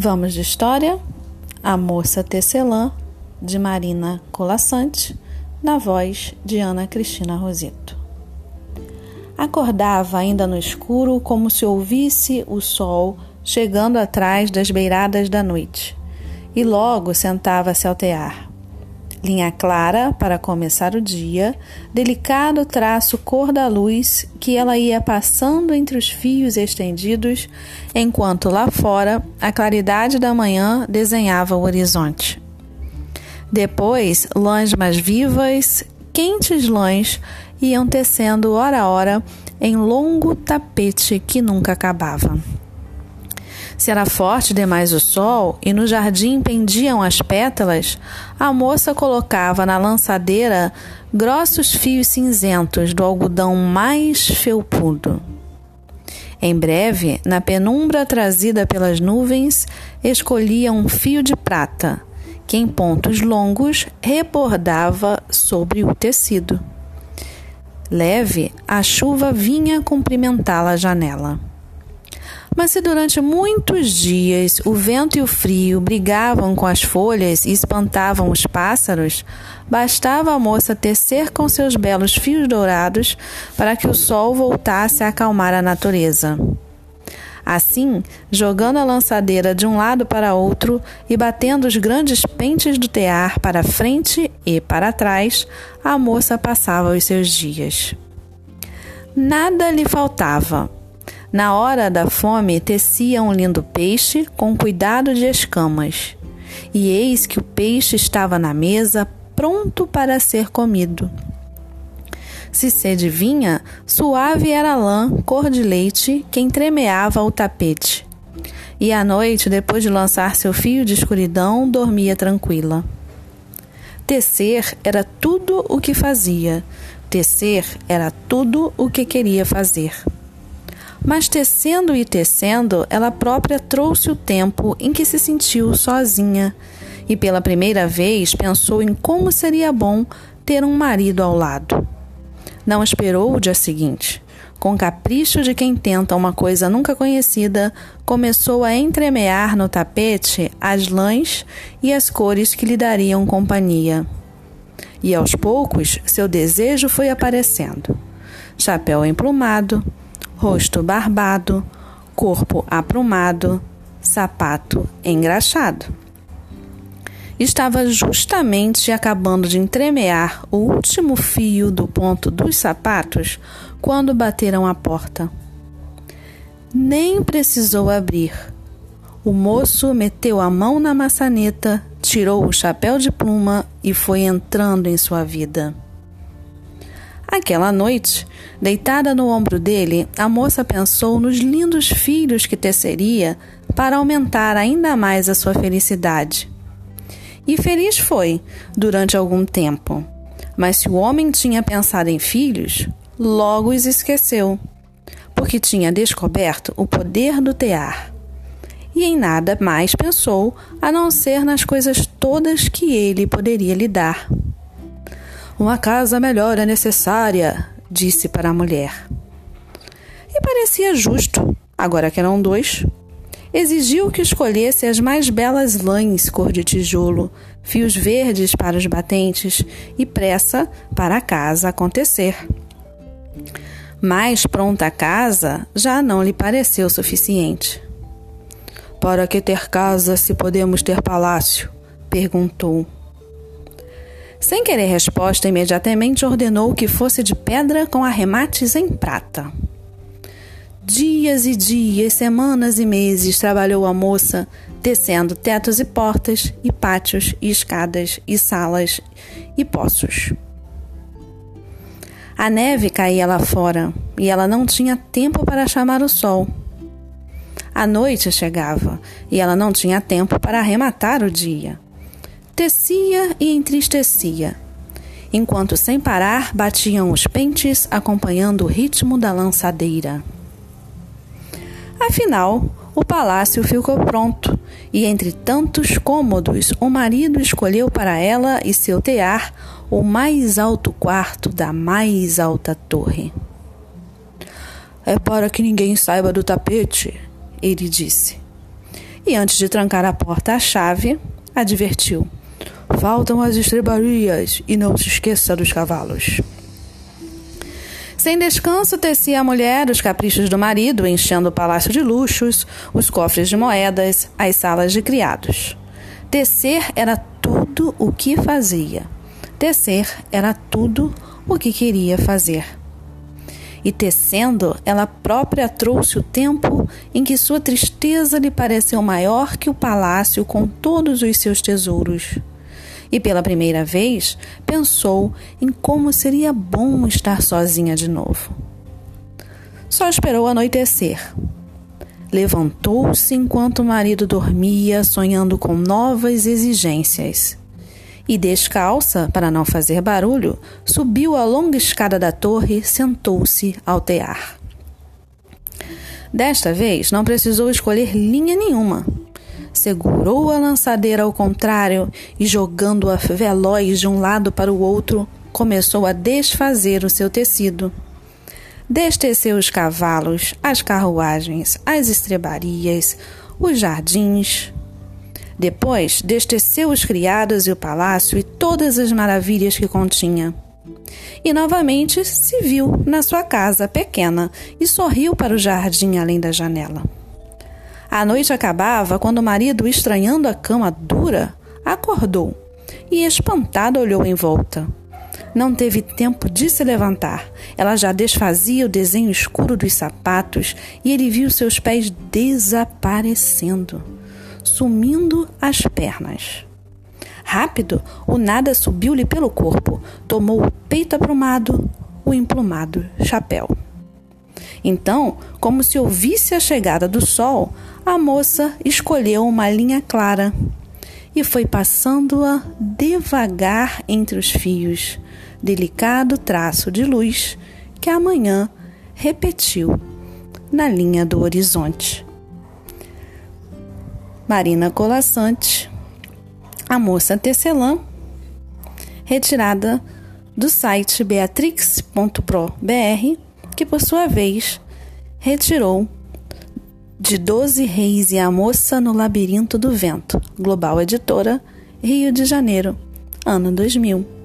Vamos de história? A Moça Tecelã, de Marina Colassante, na voz de Ana Cristina Rosito. Acordava ainda no escuro, como se ouvisse o sol chegando atrás das beiradas da noite, e logo sentava-se ao tear linha clara para começar o dia, delicado traço cor da luz que ela ia passando entre os fios estendidos, enquanto lá fora a claridade da manhã desenhava o horizonte. Depois, lãs mais vivas, quentes lãs, iam tecendo hora a hora em longo tapete que nunca acabava. Se era forte demais o sol e no jardim pendiam as pétalas, a moça colocava na lançadeira grossos fios cinzentos do algodão mais felpudo. Em breve, na penumbra trazida pelas nuvens, escolhia um fio de prata, que em pontos longos rebordava sobre o tecido. Leve, a chuva vinha cumprimentá-la à janela. Mas se durante muitos dias o vento e o frio brigavam com as folhas e espantavam os pássaros, bastava a moça tecer com seus belos fios dourados para que o sol voltasse a acalmar a natureza. Assim, jogando a lançadeira de um lado para outro e batendo os grandes pentes do tear para frente e para trás, a moça passava os seus dias. Nada lhe faltava, na hora da fome, tecia um lindo peixe com cuidado de escamas. E eis que o peixe estava na mesa, pronto para ser comido. Se sede vinha, suave era a lã, cor de leite, que entremeava o tapete. E à noite, depois de lançar seu fio de escuridão, dormia tranquila. Tecer era tudo o que fazia, tecer era tudo o que queria fazer. Mas tecendo e tecendo, ela própria trouxe o tempo em que se sentiu sozinha e pela primeira vez pensou em como seria bom ter um marido ao lado. Não esperou o dia seguinte. Com capricho de quem tenta uma coisa nunca conhecida, começou a entremear no tapete as lãs e as cores que lhe dariam companhia. E aos poucos seu desejo foi aparecendo. Chapéu emplumado, rosto barbado, corpo aprumado, sapato engraxado. Estava justamente acabando de entremear o último fio do ponto dos sapatos quando bateram a porta. Nem precisou abrir. O moço meteu a mão na maçaneta, tirou o chapéu de pluma e foi entrando em sua vida. Aquela noite, deitada no ombro dele, a moça pensou nos lindos filhos que teceria para aumentar ainda mais a sua felicidade. E feliz foi durante algum tempo. Mas se o homem tinha pensado em filhos, logo os esqueceu, porque tinha descoberto o poder do tear. E em nada mais pensou a não ser nas coisas todas que ele poderia lhe dar. Uma casa melhor é necessária, disse para a mulher. E parecia justo, agora que eram dois. Exigiu que escolhesse as mais belas lãs cor de tijolo, fios verdes para os batentes e pressa para a casa acontecer. Mais pronta a casa já não lhe pareceu suficiente. Para que ter casa se podemos ter palácio? perguntou. Sem querer resposta, imediatamente ordenou que fosse de pedra com arremates em prata. Dias e dias, semanas e meses trabalhou a moça, tecendo tetos e portas, e pátios, e escadas, e salas, e poços. A neve caía lá fora e ela não tinha tempo para chamar o sol. A noite chegava e ela não tinha tempo para arrematar o dia tecia e entristecia, enquanto sem parar batiam os pentes acompanhando o ritmo da lançadeira. Afinal, o palácio ficou pronto e, entre tantos cômodos, o marido escolheu para ela e seu tear o mais alto quarto da mais alta torre. É para que ninguém saiba do tapete, ele disse. e, antes de trancar a porta à chave, advertiu: Faltam as estrebarias e não se esqueça dos cavalos. Sem descanso, tecia a mulher os caprichos do marido, enchendo o palácio de luxos, os cofres de moedas, as salas de criados. Tecer era tudo o que fazia. Tecer era tudo o que queria fazer. E tecendo, ela própria trouxe o tempo em que sua tristeza lhe pareceu maior que o palácio com todos os seus tesouros e pela primeira vez pensou em como seria bom estar sozinha de novo. Só esperou anoitecer. Levantou-se enquanto o marido dormia, sonhando com novas exigências. E descalça, para não fazer barulho, subiu a longa escada da torre, sentou-se ao tear. Desta vez não precisou escolher linha nenhuma segurou a lançadeira ao contrário e, jogando-a veloz de um lado para o outro, começou a desfazer o seu tecido. Desteceu os cavalos, as carruagens, as estrebarias, os jardins. Depois, desteceu os criados e o palácio e todas as maravilhas que continha. E novamente se viu na sua casa pequena e sorriu para o jardim além da janela. A noite acabava quando o marido, estranhando a cama dura, acordou e, espantado, olhou em volta. Não teve tempo de se levantar. Ela já desfazia o desenho escuro dos sapatos e ele viu seus pés desaparecendo, sumindo as pernas. Rápido, o nada subiu-lhe pelo corpo, tomou o peito aprumado, o emplumado chapéu. Então, como se ouvisse a chegada do sol, a moça escolheu uma linha clara e foi passando-a devagar entre os fios, delicado traço de luz que amanhã repetiu na linha do horizonte. Marina Colassante, a moça tecelã, retirada do site beatrix.pro.br, que por sua vez retirou de Doze Reis e a Moça no Labirinto do Vento, Global Editora, Rio de Janeiro, ano 2000.